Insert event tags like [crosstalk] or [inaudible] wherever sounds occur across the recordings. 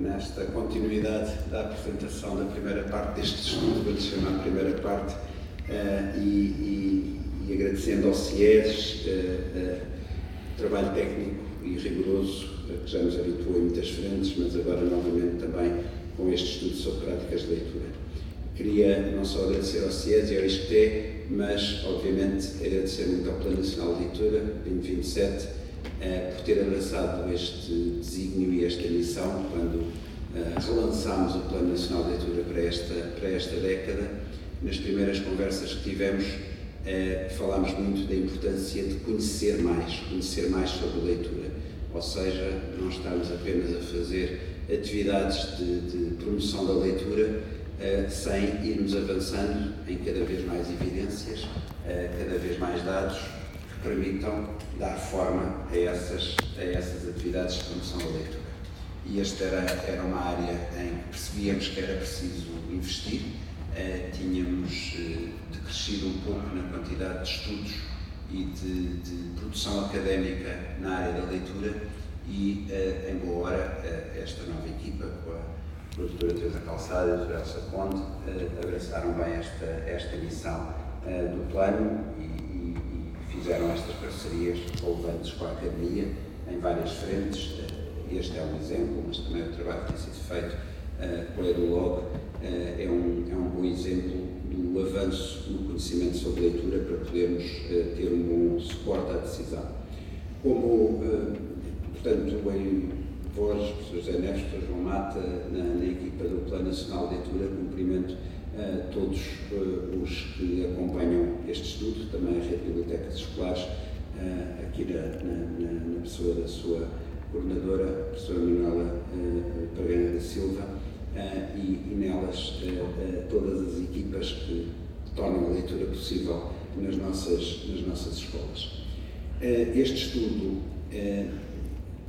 nesta continuidade da apresentação da primeira parte deste estudo, vou-lhe chamar a primeira parte, uh, e, e, e, agradecendo ao CIES uh, trabalho técnico e rigoroso que já nos habituou em muitas frentes, mas agora novamente também com este estudo sobre práticas de leitura. Queria não só agradecer ao CIES e ao ISCTE, mas obviamente agradecer muito ao Plano Nacional de Leitura 2027 eh, por ter abraçado este desígnio e esta missão quando eh, relançámos o Plano Nacional de Leitura para esta, para esta década. Nas primeiras conversas que tivemos, eh, falámos muito da importância de conhecer mais, conhecer mais sobre leitura. Ou seja, não estarmos apenas a fazer atividades de, de promoção da leitura, sem irmos avançando em cada vez mais evidências, cada vez mais dados permitam dar forma a essas, a essas atividades de promoção da leitura. E esta era, era uma área em que percebíamos que era preciso investir, uh, tínhamos uh, decrescido um pouco na quantidade de estudos e de, de produção académica na área da leitura e, uh, em boa hora, esta nova equipa, com a, com a doutora Teresa Calçada e a doutora Elsa abraçaram bem esta, esta missão do plano e, fizeram estas parcerias relevantes com a Academia em várias frentes. Eh, este é um exemplo, mas também o trabalho que tem sido feito uh, com a EduLog uh, é, um, é um bom exemplo do avanço no conhecimento sobre leitura para podermos uh, ter um bom suporte à decisão. Como, portanto, em voz, professor José Neves, João Mata, na, na equipa do Plano Nacional de Leitura, cumprimento todos uh, os que acompanham este estudo, também a Rede de Bibliotecas Escolares, uh, aqui na, na, na, pessoa da sua coordenadora, a professora Manuela uh, da Silva, e, e, nelas todas as equipas que tornam a leitura possível nas nossas, nas nossas escolas. este estudo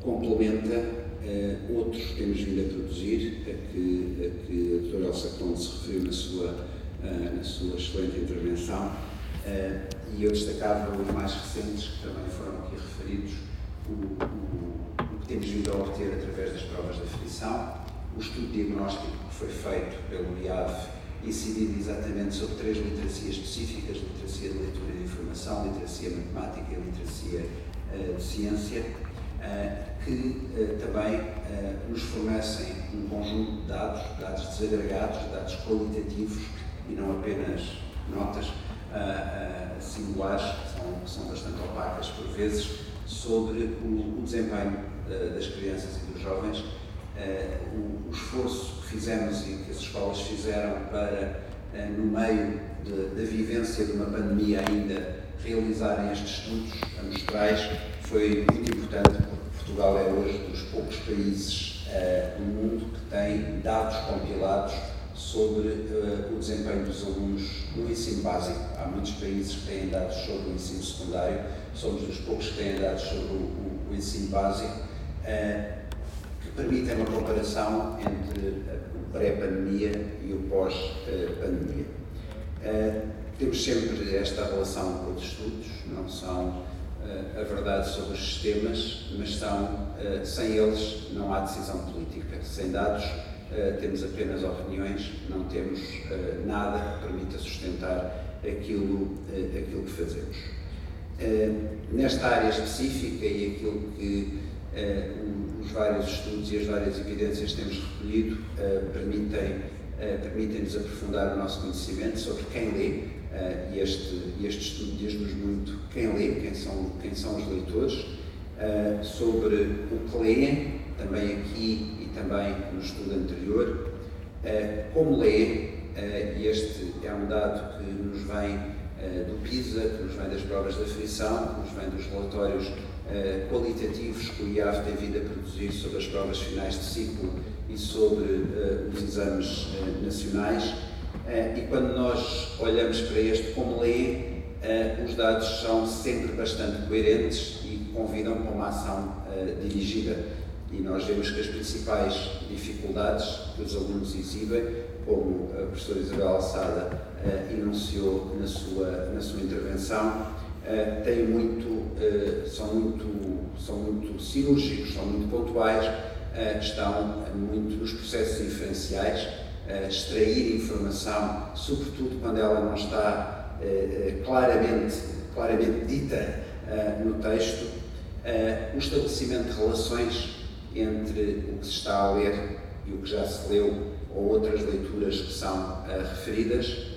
complementa Uh, outros temos vindo a produzir, a que a, que a doutora Elsa Conde se referiu na sua, uh, na sua excelente intervenção, uh, e eu destacava os mais recentes, que também foram aqui referidos, o, o, o, que temos vindo a obter através das provas de aflição, o estudo diagnóstico que foi feito pelo IAV, incidindo exatamente sobre três literacias específicas, literacia de leitura e de informação, literacia matemática e literacia de ciência, que uh, também uh, nos fornecem um conjunto de dados, dados desagregados, dados qualitativos e não apenas notas singulares, que são, são, bastante opacas por vezes, sobre o, o desempenho das crianças e dos jovens, o, o, esforço que fizemos e que as escolas fizeram para, no meio da vivência de uma pandemia ainda, realizarem estes estudos amostrais foi muito importante Portugal é hoje dos poucos países uh, do mundo que tem dados compilados sobre uh, o desempenho dos alunos no ensino básico. Há muitos países que têm dados sobre o ensino secundário, somos dos poucos que têm dados sobre o, o, o ensino básico, uh, que permitem uma comparação entre o pré-pandemia e o pós-pandemia. temos sempre esta relação com os estudos, não são a verdade sobre os sistemas, mas são, eh, sem eles não há decisão política. Sem dados eh, temos apenas opiniões, não temos eh, nada que permita sustentar aquilo, aquilo que fazemos. Nesta área específica e aquilo que os vários estudos e as várias evidências temos recolhido permitem, permitem-nos aprofundar o nosso conhecimento sobre quem lê, Uh, este, este estudo diz-nos muito quem lê, quem são, quem são os leitores, uh, sobre o que leem, também aqui e também no estudo anterior, uh, como lê, e este é um dado que nos vem do PISA, que nos vem das provas de aflição, que nos vem dos relatórios qualitativos que o IAF tem vindo a produzir sobre as provas finais de ciclo e sobre os exames nacionais eh, e quando nós olhamos para este como lê, eh, os dados são sempre bastante coerentes e convidam para uma ação eh, dirigida. E nós vemos que as principais dificuldades que os alunos exibem, como a professora Isabel Alçada enunciou na sua, na sua intervenção, têm muito, são, muito, são muito cirúrgicos, são muito pontuais estão muito nos processos inferenciais, extrair informação, sobretudo quando ela não está claramente, claramente dita no texto, o estabelecimento de relações entre o que se está a ler e o que já se leu ou outras leituras que são referidas.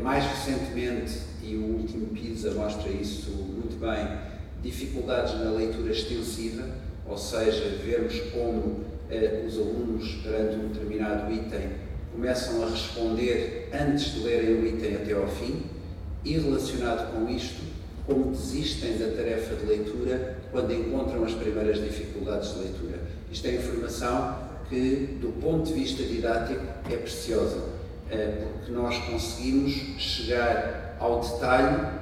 mais recentemente, e o último PISA mostra isso muito bem, dificuldades na leitura extensiva, ou seja, vermos como eh, os alunos, perante um determinado item, começam a responder antes de lerem o item até ao fim, e relacionado com isto, como desistem da tarefa de leitura quando encontram as primeiras dificuldades de leitura. Isto é informação que, do ponto de vista didático, é preciosa, eh, porque nós conseguimos chegar ao detalhe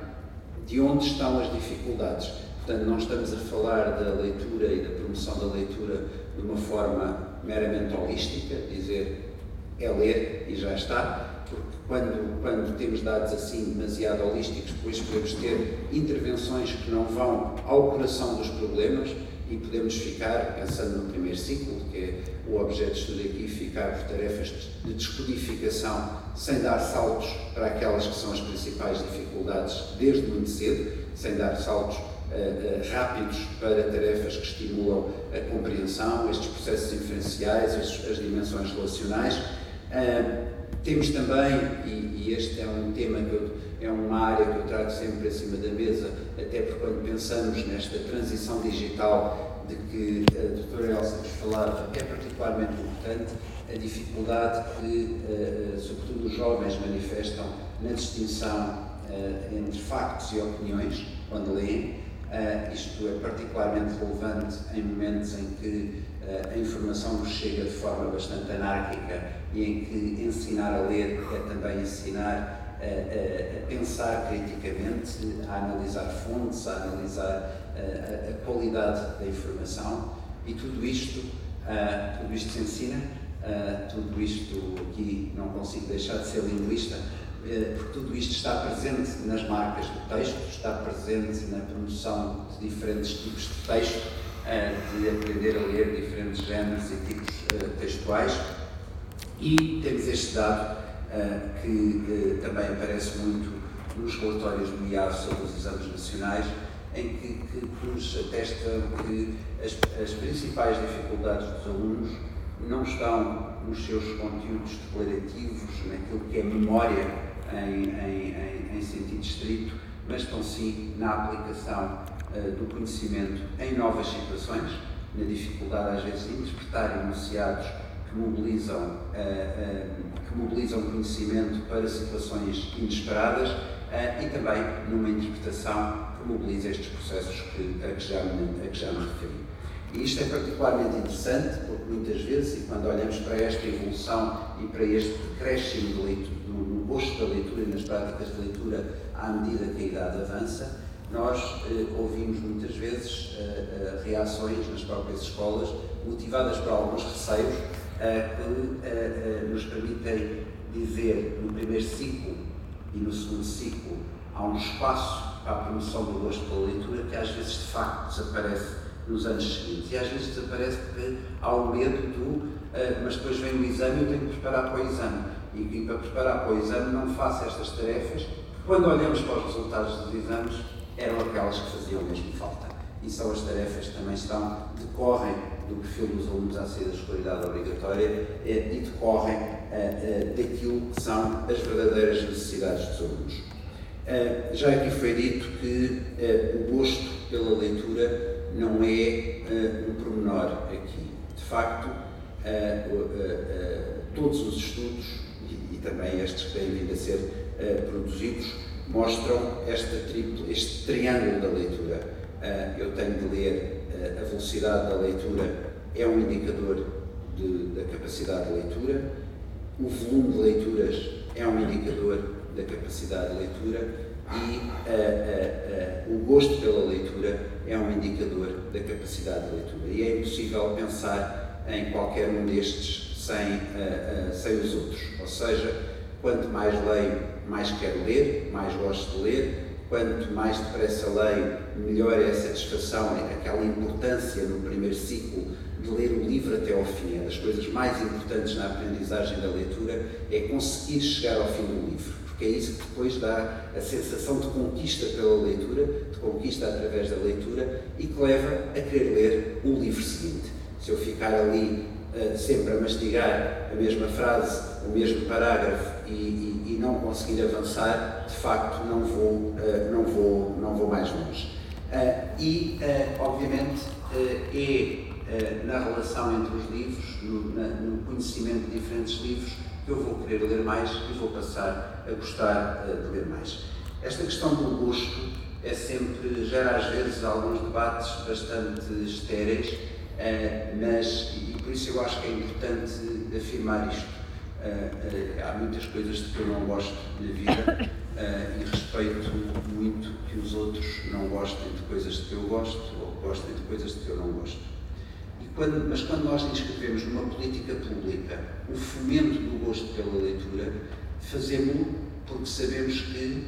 de onde estão as dificuldades. Portanto, não estamos a falar da leitura e da promoção da leitura de uma forma meramente holística, dizer é ler e já está, porque quando, quando temos dados assim demasiado holísticos, depois podemos ter intervenções que não vão ao coração dos problemas e podemos ficar, pensando no primeiro ciclo, que é o objeto de estudo aqui, ficar por tarefas de descodificação sem dar saltos para aquelas que são as principais dificuldades desde muito cedo, sem dar saltos uh, rápidos para tarefas que estimulam a compreensão, estes processos inferenciais, as, as dimensões relacionais. Uh, temos também, e, e, este é um tema que eu, é uma área que eu trago sempre acima da mesa, até porque quando pensamos nesta transição digital de que a doutora Elsa nos falava, é particularmente importante a dificuldade que, uh, sobretudo, os jovens manifestam na distinção uh, entre factos e opiniões quando leem. Uh, isto é particularmente relevante em momentos em que uh, a informação nos chega de forma bastante anárquica e em que ensinar a ler é também ensinar a, a, pensar criticamente, a analisar fontes, a analisar a, a qualidade da informação. E tudo isto, uh, tudo isto se ensina, tudo isto aqui não consigo deixar de ser linguista, tudo isto está presente nas marcas do texto, está presente na promoção de diferentes tipos de texto, eh, de aprender a ler diferentes géneros e tipos eh, textuais. E temos este dado que também aparece muito nos relatórios do IAV sobre os exames nacionais, em que, que nos atesta que as, as principais dificuldades dos alunos não estão nos seus conteúdos declarativos, naquilo que é memória em, em, em, sentido estrito, mas estão sim na aplicação uh, do conhecimento em novas situações, na dificuldade às vezes de interpretar enunciados que mobilizam, uh, uh, que mobilizam conhecimento para situações inesperadas e também numa interpretação que mobiliza estes processos que, a, que já me, a que já me referi. E isto é particularmente interessante porque muitas vezes, e quando olhamos para esta evolução e para este decréscimo de leitura, gosto da leitura e nas práticas de leitura à medida que a idade avança, nós eh, ouvimos muitas vezes eh, eh, reações nas próprias escolas motivadas por alguns receios eh, que eh, eh, nos permitem dizer no primeiro ciclo e no segundo ciclo há um espaço para a promoção do gosto pela leitura que às vezes de facto desaparece nos anos seguintes. E às vezes desaparece porque há o medo do, mas depois vem o exame e eu tenho que preparar para o exame. E, e, para preparar para o exame não faço estas tarefas, porque quando olhamos para os resultados dos exames, eram aquelas que faziam mesmo falta. E são as tarefas que também estão, decorrem do perfil dos alunos à saída da escolaridade obrigatória eh, e decorrem uh, uh, daquilo que são as verdadeiras necessidades dos alunos. Já aqui foi dito que o gosto pela leitura não é um pormenor aqui. De facto, todos os estudos, também estes que têm vindo a ser produzidos, mostram esta triple, este triângulo da leitura. eu tenho de ler, a velocidade da leitura é um indicador de, da capacidade de leitura, o volume de leituras é um indicador da capacidade de leitura e o gosto pela leitura é um indicador da capacidade de leitura. E é impossível pensar em qualquer um destes sem, uh, uh, sem os outros. Ou seja, quanto mais leio, mais quero ler, mais gosto de ler. Quanto mais depressa leio, melhor é a satisfação, é aquela importância no primeiro ciclo de ler o livro até ao fim. É das coisas mais importantes na aprendizagem da leitura é conseguir chegar ao fim do livro, porque é isso que depois dá a sensação de conquista pela leitura, de conquista através da leitura e que leva a querer ler o livro seguinte. Se eu ficar ali uh, sempre a mastigar a mesma frase, o mesmo parágrafo e, e, e não conseguir avançar, de facto não vou, uh, não vou, não vou mais longe. Uh, e, obviamente, é eh, na relação entre os livros, no, no, conhecimento de diferentes livros, que eu vou querer ler mais e vou passar a gostar de ler mais. Esta questão do gosto é sempre, gera às vezes alguns debates bastante estéreis, uh, mas, e por isso eu acho que é importante afirmar isto. Uh, há muitas coisas de que eu não gosto na vida [laughs] e respeito muito que os outros não gostem de coisas de que eu gosto ou gostem de coisas de que eu não gosto. Quando, mas quando nós inscrevemos numa política pública o fomento do gosto pela leitura, fazemos-lo porque sabemos que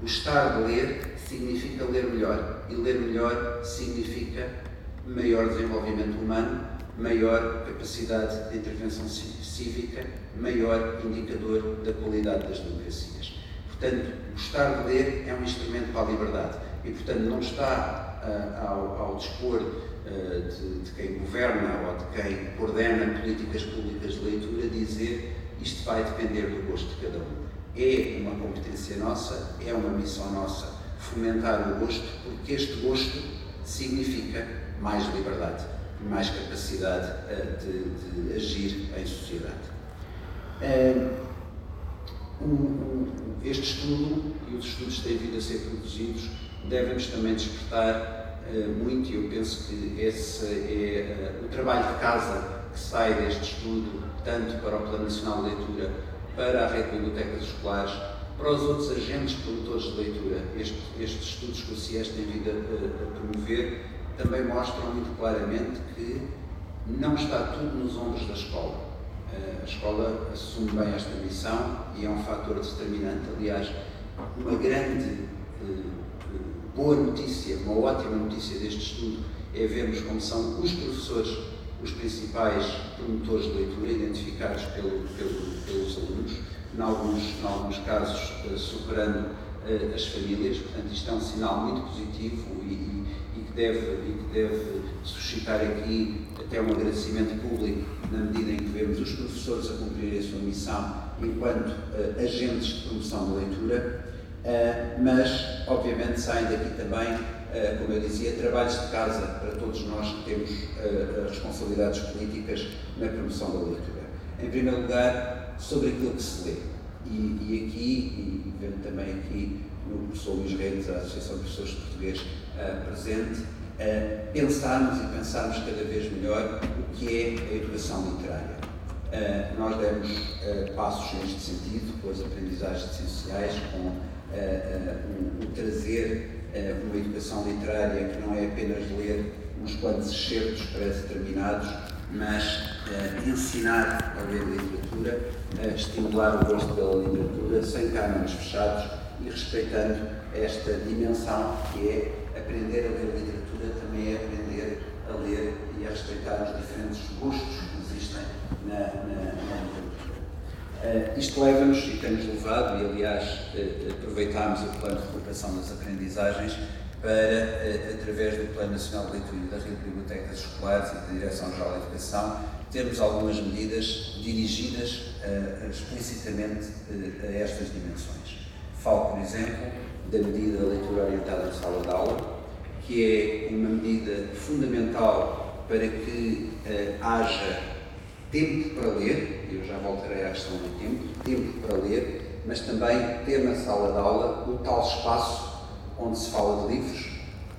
gostar de ler significa ler melhor e ler melhor significa maior desenvolvimento humano, maior capacidade de intervenção cívica, maior indicador da qualidade das democracias. Portanto, gostar de ler é um instrumento para a liberdade e, portanto, não está uh, ao, ao dispor eh, de, de, quem governa ou de quem coordena políticas públicas de leitura dizer isto vai depender do gosto de cada um. É uma competência nossa, é uma missão nossa fomentar o gosto, porque este gosto significa mais liberdade mais capacidade uh, de, de, agir em sociedade. Uh, este estudo e os estudos que têm vindo a ser produzidos devem-nos também despertar eh, muito e eu penso que esse é uh, o trabalho de casa que sai deste estudo, tanto para o Plano Nacional de Leitura, para a rede de bibliotecas escolares, para os outros agentes promotores de leitura. Este, estes estudos que o CIES tem vindo a, a, promover também mostram muito claramente que não está tudo nos ombros da escola. Uh, a escola assume bem esta missão e é um fator determinante. Aliás, uma grande boa notícia, uma ótima notícia deste estudo é vermos como são os professores os principais promotores de leitura, identificados pelo, pelo, pelos alunos, em alguns, em alguns casos superando as famílias. Portanto, isto é um sinal muito positivo e, que deve, e que deve suscitar aqui até um agradecimento público, na medida em que vemos os professores a cumprir a sua missão enquanto uh, agentes de promoção da leitura Uh, mas, obviamente, saem daqui também, uh, como eu dizia, trabalhos de casa para todos nós que temos responsabilidades políticas na promoção da leitura. Em primeiro lugar, sobre aquilo que se lê. E, e aqui, e vendo também aqui no professor Luís Reis, a Associação de Professores de Português presente, pensarmos e pensarmos cada vez melhor o que é a educação literária. Uh, nós demos uh, passos neste sentido, com as aprendizagens essenciais, com uh, o trazer uh, uma educação literária que não é apenas ler uns quantos excertos pré-determinados, mas ensinar a ler literatura, estimular o gosto pela literatura, sem câmaras fechados e respeitando esta dimensão que é aprender a ler literatura, também é aprender a ler e a respeitar os diferentes gostos que existem na, na, literatura. Uh, isto leva-nos, e temos levado, e aliás uh, aproveitámos o plano de recuperação das aprendizagens para, uh, através do Plano Nacional de Leitura da Rede de Bibliotecas Escolares e da Direção-Geral da Educação, termos algumas medidas dirigidas explicitamente a estas dimensões. Falo, por exemplo, da medida da leitura orientada em sala de aula, que é uma medida fundamental para que haja tempo para ler, eu já voltarei à questão do tempo, tempo para ler, mas também ter na sala de aula o tal espaço onde se fala de livros,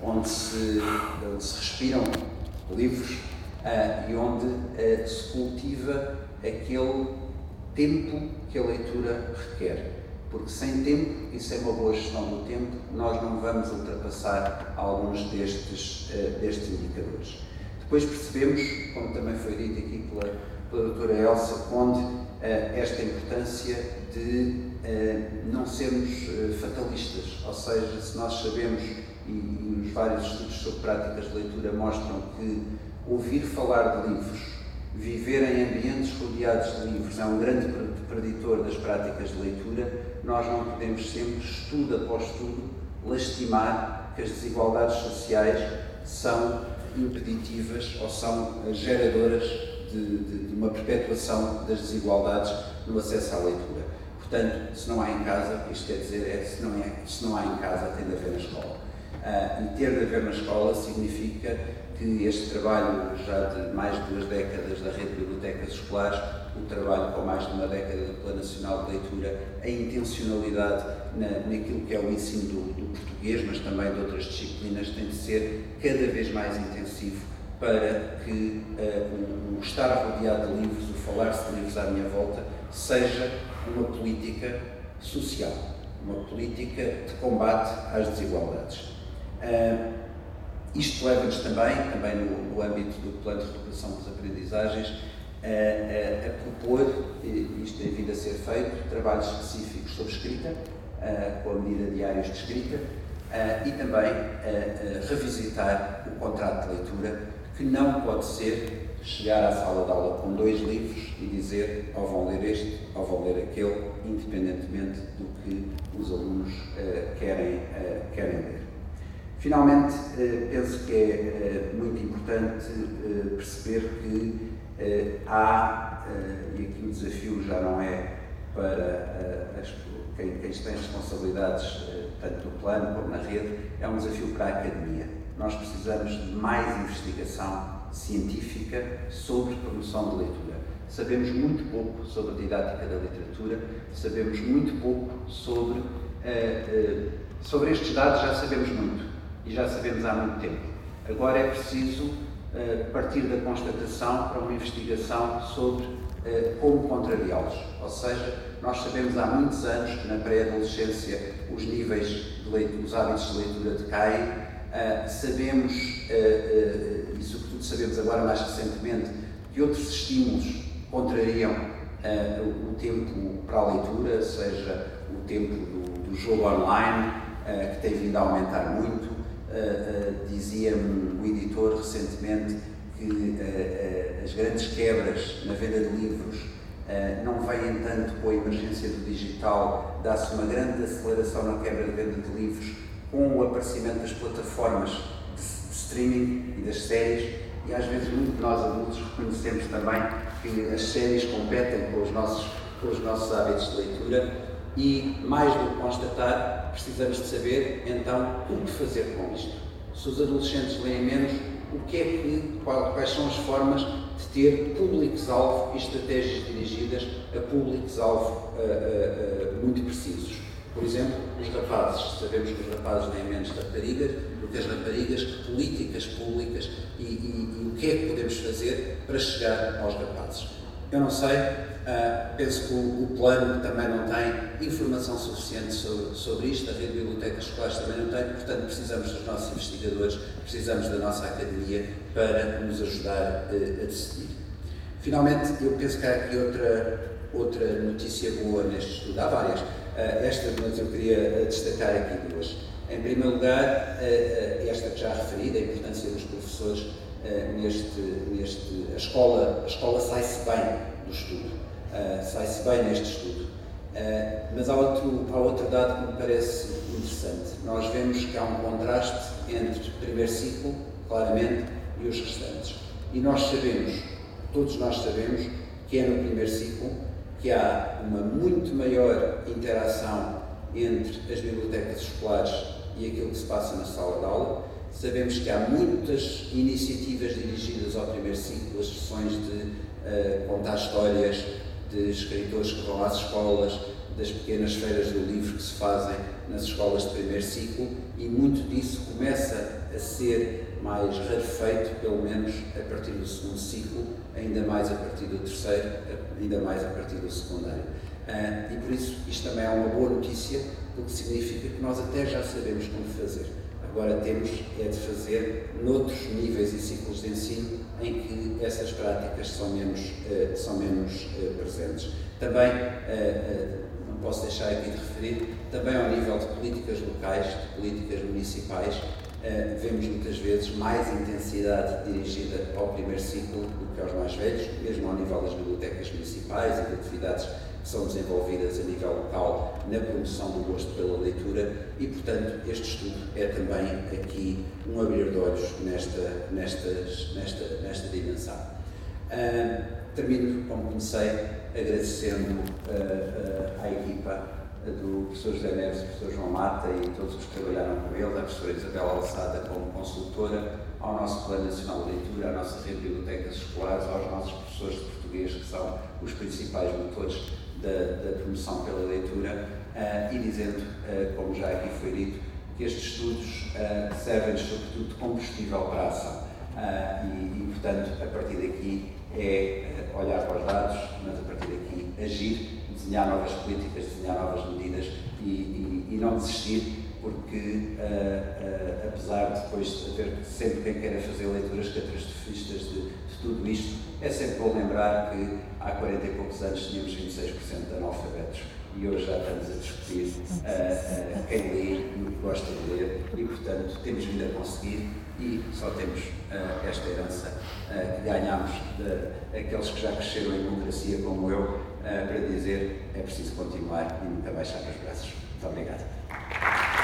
onde se, onde se respiram livros uh, e onde uh, se cultiva aquele tempo que a leitura requer. Porque sem tempo, e sem uma boa gestão do tempo, nós não vamos ultrapassar alguns destes, uh, destes indicadores. Depois percebemos, como também foi dito aqui pela pela doutora Elsa Conde uh, esta importância de uh, não sermos fatalistas, ou seja, se nós sabemos, e os vários estudos sobre práticas de leitura mostram que ouvir falar de livros, viver em ambientes rodeados de livros é um grande preditor das práticas de leitura, nós não podemos sempre, estudo após estudo, lastimar que as desigualdades sociais são impeditivas ou são geradoras de, de, de uma perpetuação das desigualdades no acesso à leitura. Portanto, se não há em casa, isto quer dizer é se não, é, se não há em casa, tem de haver na escola. Uh, e ter de haver na escola significa que este trabalho, já de mais de duas décadas da rede de bibliotecas escolares, o trabalho com mais de uma década do Plano Nacional de Leitura, a intencionalidade na, naquilo que é o ensino do, do, português, mas também de outras disciplinas, tem de ser cada vez mais intensivo para que uh, o estar rodeado de livros, o falar-se de livros à minha volta, seja uma política social, uma política de combate às desigualdades. Uh, isto leva-nos também, também no, no, âmbito do plano de recuperação das aprendizagens, a, a, a, propor, isto tem vindo a ser feito, trabalhos específicos sobre escrita, com a medida diários de escrita, e também a, revisitar o contrato de leitura, que não pode ser chegar à sala de aula com dois livros e dizer ou vão ler este ou vão ler aquele, independentemente do que os alunos querem, querem ler. Finalmente, eh, penso que é eh, muito importante eh, perceber que há, e aqui o desafio já não é para quem, quem tem responsabilidades tanto no plano como na rede, é um desafio para a academia. Nós precisamos de mais investigação científica sobre promoção de leitura. Sabemos muito pouco sobre a didática da literatura, sabemos muito pouco sobre, sobre estes dados, já sabemos muito e já sabemos há muito tempo. Agora é preciso uh, partir da constatação para uma investigação sobre uh, como contrariá-los. Ou seja, nós sabemos há muitos anos que na pré-adolescência os níveis de leitura, os hábitos de leitura decaem, uh, sabemos, e sobretudo sabemos agora mais recentemente, que outros estímulos contrariam o tempo para a leitura, seja o tempo do, do jogo online, que tem vindo a aumentar muito, uh, dizia-me o editor recentemente que as grandes quebras na venda de livros não vêm tanto com a emergência do digital, dá-se uma grande aceleração na quebra de venda de livros com o aparecimento das plataformas de, de streaming e das séries. E às vezes muito nós adultos reconhecemos também que as séries competem com os nossos, com os nossos hábitos de leitura e, mais do que constatar, precisamos de saber, então, o que fazer com isto. Se os adolescentes leem menos, o que é que, quais são as formas de ter públicos-alvo e estratégias dirigidas a públicos-alvo uh, uh, uh, muito precisos. Por exemplo, os rapazes. Sabemos que os rapazes leem menos raparigas do que as raparigas, políticas públicas e, e, e o que é que podemos fazer para chegar aos rapazes. Eu não sei, uh, penso que o, o, plano também não tem informação suficiente sobre, sobre isto, a rede de bibliotecas escolares também não tem, portanto precisamos dos nossos investigadores, precisamos da nossa academia para nos ajudar uh, a decidir. Finalmente, eu penso que há aqui outra, outra notícia boa neste estudo, há várias, uh, esta, mas eu queria destacar aqui duas. Em primeiro lugar, esta que já referi, a importância dos professores uh, neste, neste. A escola, a escola sai-se bem do estudo, uh, sai-se bem neste estudo. Uh, mas há outro, há outro dado que me parece interessante. Nós vemos que há um contraste entre o primeiro ciclo, claramente, e os restantes. E nós sabemos, todos nós sabemos, que é no primeiro ciclo que há uma muito maior interação entre as bibliotecas escolares e aquilo que se passa na sala de aula, Sabemos que há muitas iniciativas dirigidas ao primeiro ciclo, as sessões de uh, contar histórias, de escritores que vão às escolas, das pequenas feiras do livro que se fazem nas escolas de primeiro ciclo e muito disso começa a ser mais rarefeito, pelo menos a partir do segundo ciclo, ainda mais a partir do terceiro, ainda mais a partir do secundário. Uh, e por isso isto também é uma boa notícia, porque significa que nós até já sabemos como fazer. Agora temos é de fazer noutros níveis e ciclos de ensino em que essas práticas são menos, uh, são menos uh, presentes. Também, uh, não posso deixar aqui de referir, também ao nível de políticas locais, de políticas municipais, vemos muitas vezes mais intensidade dirigida ao primeiro ciclo do que aos mais velhos, mesmo ao nível das bibliotecas municipais e de atividades que são desenvolvidas a nível local na promoção do gosto pela leitura e, portanto, este estudo é também aqui um abrir de olhos nesta, nestas, nesta, nesta dimensão. Uh, termino, como comecei, agradecendo uh, uh, à equipa do professor José Neves, do professor João Mata e todos os que trabalharam com ele, a professora Isabel Alçada como consultora, ao nosso Plano Nacional de Leitura, à nossa rede de bibliotecas escolares, aos nossos professores de português, que são os principais motores da, da promoção pela leitura uh, e dizendo, uh, como já aqui foi dito, que estes estudos uh, servem sobretudo de combustível para a ação. E, e, portanto, a partir daqui é olhar para os dados, mas a partir daqui agir, desenhar novas políticas, desenhar novas medidas e, e, e não desistir, porque apesar de depois de haver sempre quem queira fazer leituras catastrofistas de, de tudo isto, é sempre bom lembrar que há 40 e poucos anos tínhamos 26% de analfabetos e hoje já estamos a discutir uh, uh, quem lê o que gosta de ler e, portanto, temos vindo a conseguir e só temos uh, esta herança que ganhámos daqueles que já cresceram em democracia como eu para dizer é preciso continuar e nunca baixar os braços. Muito obrigado.